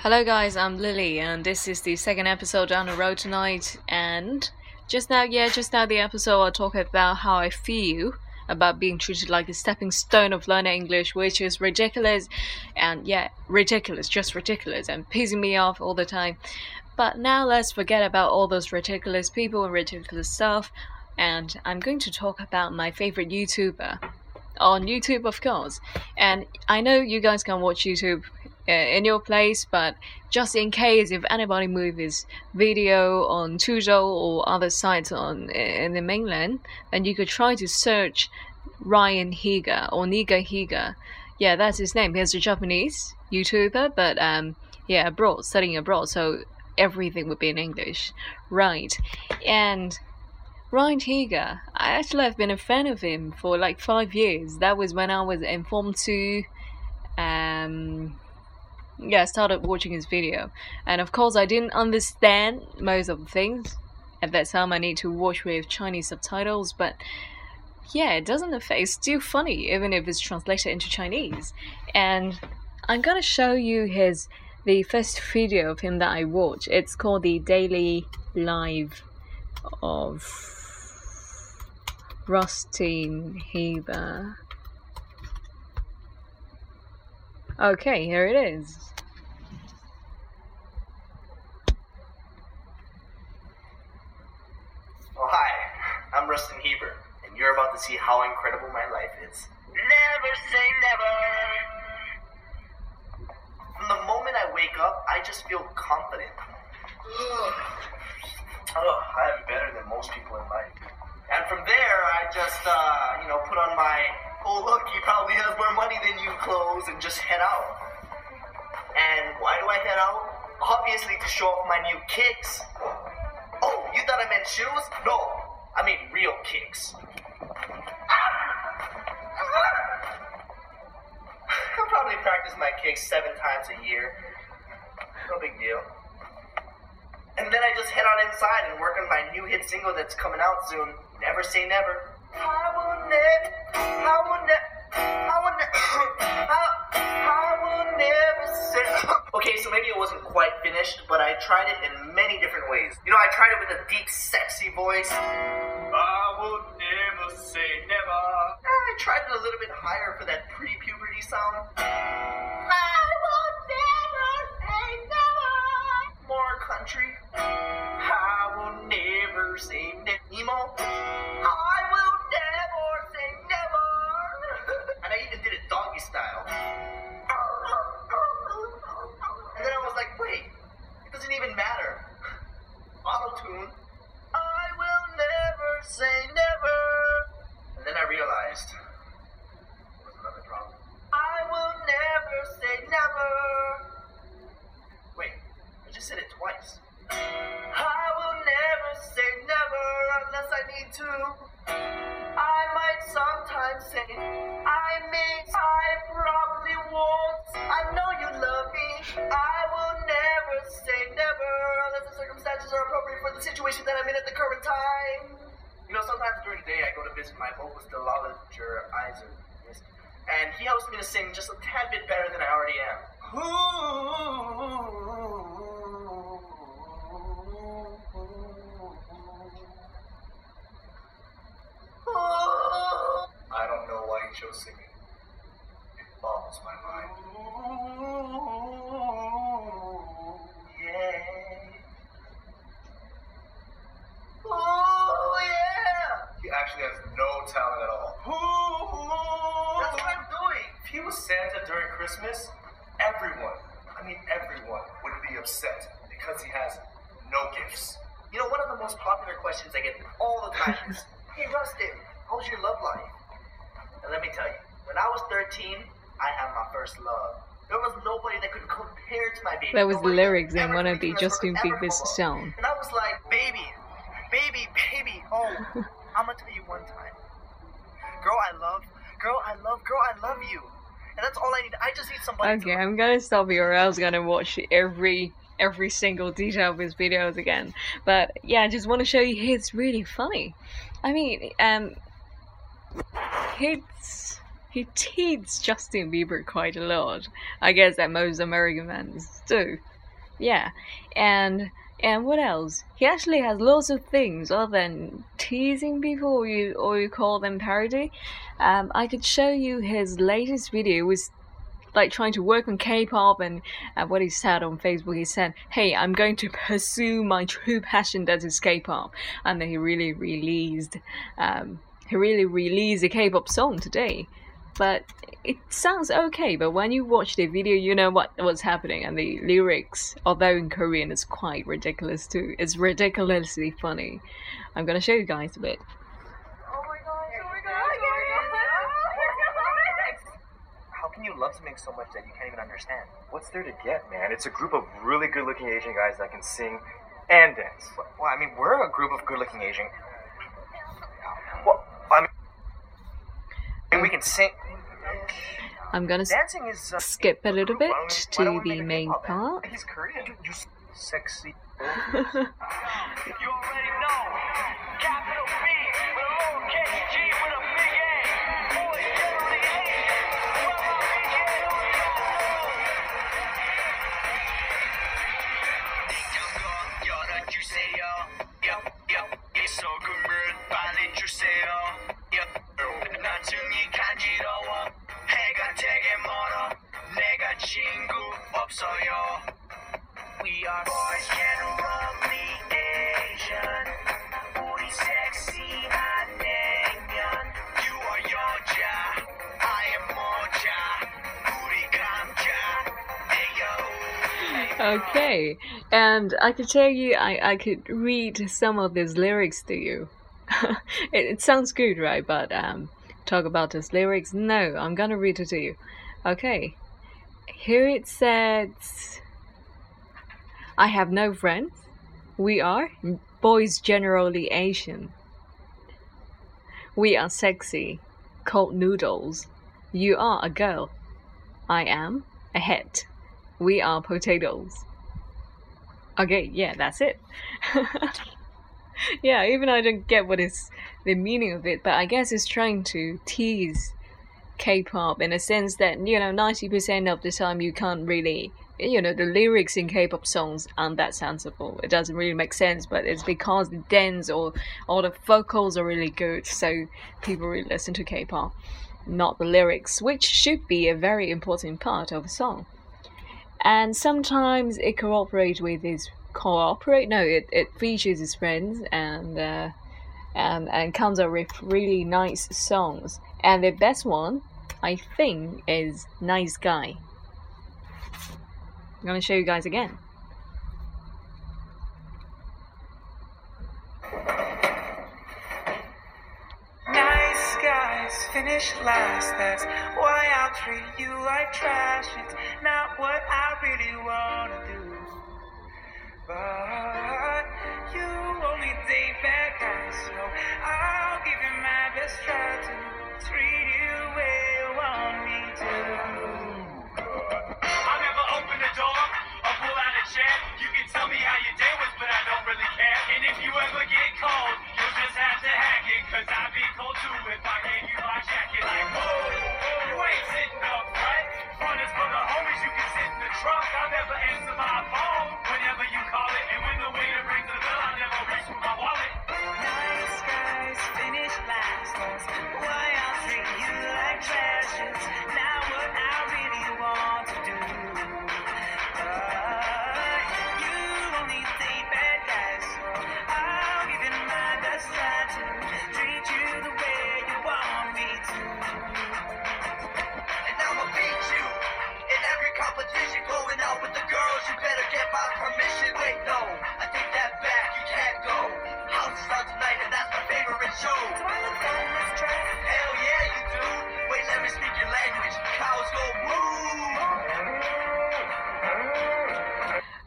Hello, guys, I'm Lily, and this is the second episode on the road tonight. And just now, yeah, just now, the episode I'll talk about how I feel about being treated like a stepping stone of learning English, which is ridiculous, and yeah, ridiculous, just ridiculous, and pissing me off all the time. But now let's forget about all those ridiculous people and ridiculous stuff, and I'm going to talk about my favorite YouTuber on YouTube, of course. And I know you guys can watch YouTube in your place, but just in case if anybody moves video on Tudou or other sites on in the mainland, then you could try to search Ryan Higa or Niga Higa. Yeah, that's his name. He's a Japanese YouTuber, but um, yeah, abroad, studying abroad, so everything would be in English, right? And Ryan Higa, I actually have been a fan of him for like five years. That was when I was informed to, um, yeah, I started watching his video, and of course I didn't understand most of the things. At that time, I need to watch with Chinese subtitles, but yeah, it doesn't affect. It's still funny, even if it's translated into Chinese. And I'm gonna show you his the first video of him that I watched. It's called the Daily Live of Rustin Heber. Okay, here it is. Oh, hi, I'm Rustin Heber, and you're about to see how incredible my life is. Never say never! From the moment I wake up, I just feel confident. oh, I am better than most people in life. And from there, I just, uh, you know, put on my, oh, look, he probably has more money than you clothes and just head out. And why do I head out? Obviously to show off my new kicks. Oh, you thought I meant shoes? No, I mean real kicks. I probably practice my kicks seven times a year. No big deal. And then I just head on inside and work on my new hit single that's coming out soon. Never say never. I will never, I will never, I will never, I, I will never say. okay, so maybe it wasn't quite finished, but I tried it in many different ways. You know, I tried it with a deep, sexy voice. I will never say never. I tried it a little bit higher for that pre-puberty sound. I will never say never. More country. I will never say never. Emo. Was another problem. I will never say never. Wait, I just said it twice. I will never say never unless I need to. I might sometimes say I may, I probably won't. I know you love me. I will never say never unless the circumstances are appropriate for the situation that I'm in at the current time. You know, sometimes during the day I go to visit my vocalist, Delalager Eisen, and he helps me to sing just a tad bit better than I already am. I don't know why he chose singing. Was Santa during Christmas, everyone, I mean everyone, would be upset because he has no gifts. You know, one of the most popular questions I get all the time is, Hey, Rustin, how's your love life? And let me tell you, when I was 13, I had my first love. There was nobody that could compare to my baby. That was the lyrics in one of the Justin Bieber's song. And I was like, baby, baby, baby, oh, I'm gonna tell you one time. Girl, I love, girl, I love, girl, I love you. And that's all I need. I just need somebody Okay, to I'm gonna stop here or else gonna watch every every single detail of his videos again. But yeah, I just want to show you he's really funny. I mean, um, he's he teased Justin Bieber quite a lot. I guess that most American men do. Yeah, and and what else? He actually has lots of things other than teasing people or you or you call them parody. Um, I could show you his latest video was like trying to work on K-pop and uh, what he said on Facebook. He said, "Hey, I'm going to pursue my true passion that is K-pop," and then he really released um, he really released a K-pop song today. But it sounds okay, but when you watch the video, you know what what's happening, and the lyrics, although in Korean, is quite ridiculous too. It's ridiculously funny. I'm gonna show you guys a bit. Oh my gosh, oh my god! Here the lyrics. How can you love something so much that you can't even understand? What's there to get, man? It's a group of really good-looking Asian guys that can sing and dance. Well, I mean, we're a group of good-looking Asian. Well, I mean, and we can sing. I'm gonna Dancing is uh, skip a little bit why don't we- why don't to we the make a main K-pop band? part. He's Korean. You, you s- sexy. You already So y'all, we are boys generally Asian. Booty sexy, hot nigga. You are your ja, I am more ja. Booty come ja, nigga. Okay, and I could tell you, I, I could read some of these lyrics to you. it, it, sounds good, right? But um, talk about these lyrics? No, I'm gonna read it to you. Okay here it says, "I have no friends. We are boys generally Asian. We are sexy, cold noodles. You are a girl. I am a head." We are potatoes. Okay, yeah, that's it. yeah, even I don't get what is the meaning of it, but I guess it's trying to tease K-pop in a sense that you know ninety percent of the time you can't really you know the lyrics in K-pop songs aren't that sensible. It doesn't really make sense, but it's because the dance or or the vocals are really good, so people really listen to K-pop, not the lyrics, which should be a very important part of a song and sometimes it cooperates with his cooperate no it, it features his friends and uh, and and comes up with really nice songs and the best one i think is nice guy i'm gonna show you guys again Nice guys finish last. That's why I'll treat you like trash. It's not what I really wanna do. But you only date bad guys, so I'll trunk. I'll never answer my phone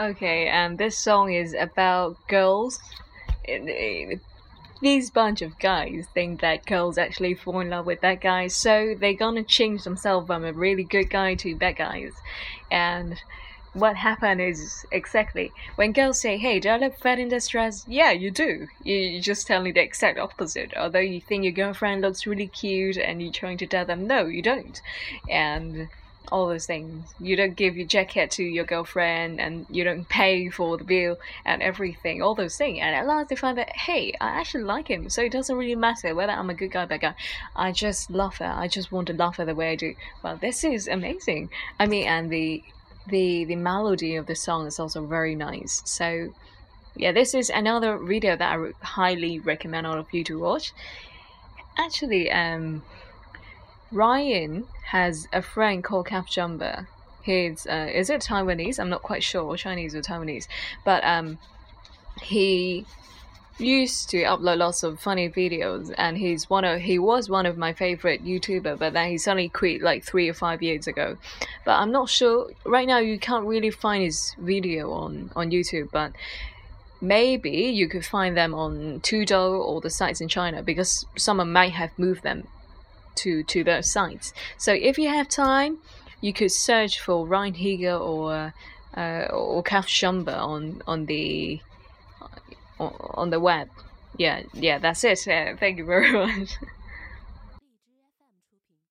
Okay, and this song is about girls. These bunch of guys think that girls actually fall in love with bad guys, so they're gonna change themselves from a really good guy to bad guys. And what happened is exactly when girls say, "Hey, do I look fat in this dress?" Yeah, you do. You, just telling the exact opposite. Although you think your girlfriend looks really cute, and you're trying to tell them, "No, you don't," and all those things. You don't give your jacket to your girlfriend, and you don't pay for the bill and everything. All those things, and at last they find that, hey, I actually like him, so it doesn't really matter whether I'm a good guy, or bad guy. I just love her. I just want to love her the way I do. Well, this is amazing. I mean, and the the the melody of the song is also very nice. So yeah, this is another video that I highly recommend all of you to watch. Actually, um, Ryan has a friend called Kevjumba. He's uh, is it Taiwanese? I'm not quite sure, or Chinese or Taiwanese, but um, he used to upload lots of funny videos and he's one of he was one of my favorite youtuber but then he suddenly quit like three or five years ago but i'm not sure right now you can't really find his video on on youtube but maybe you could find them on Tudou or the sites in china because someone might have moved them to to those sites so if you have time you could search for ryan higa or uh, or on on the on the web. Yeah, yeah, that's it. Uh, thank you very much.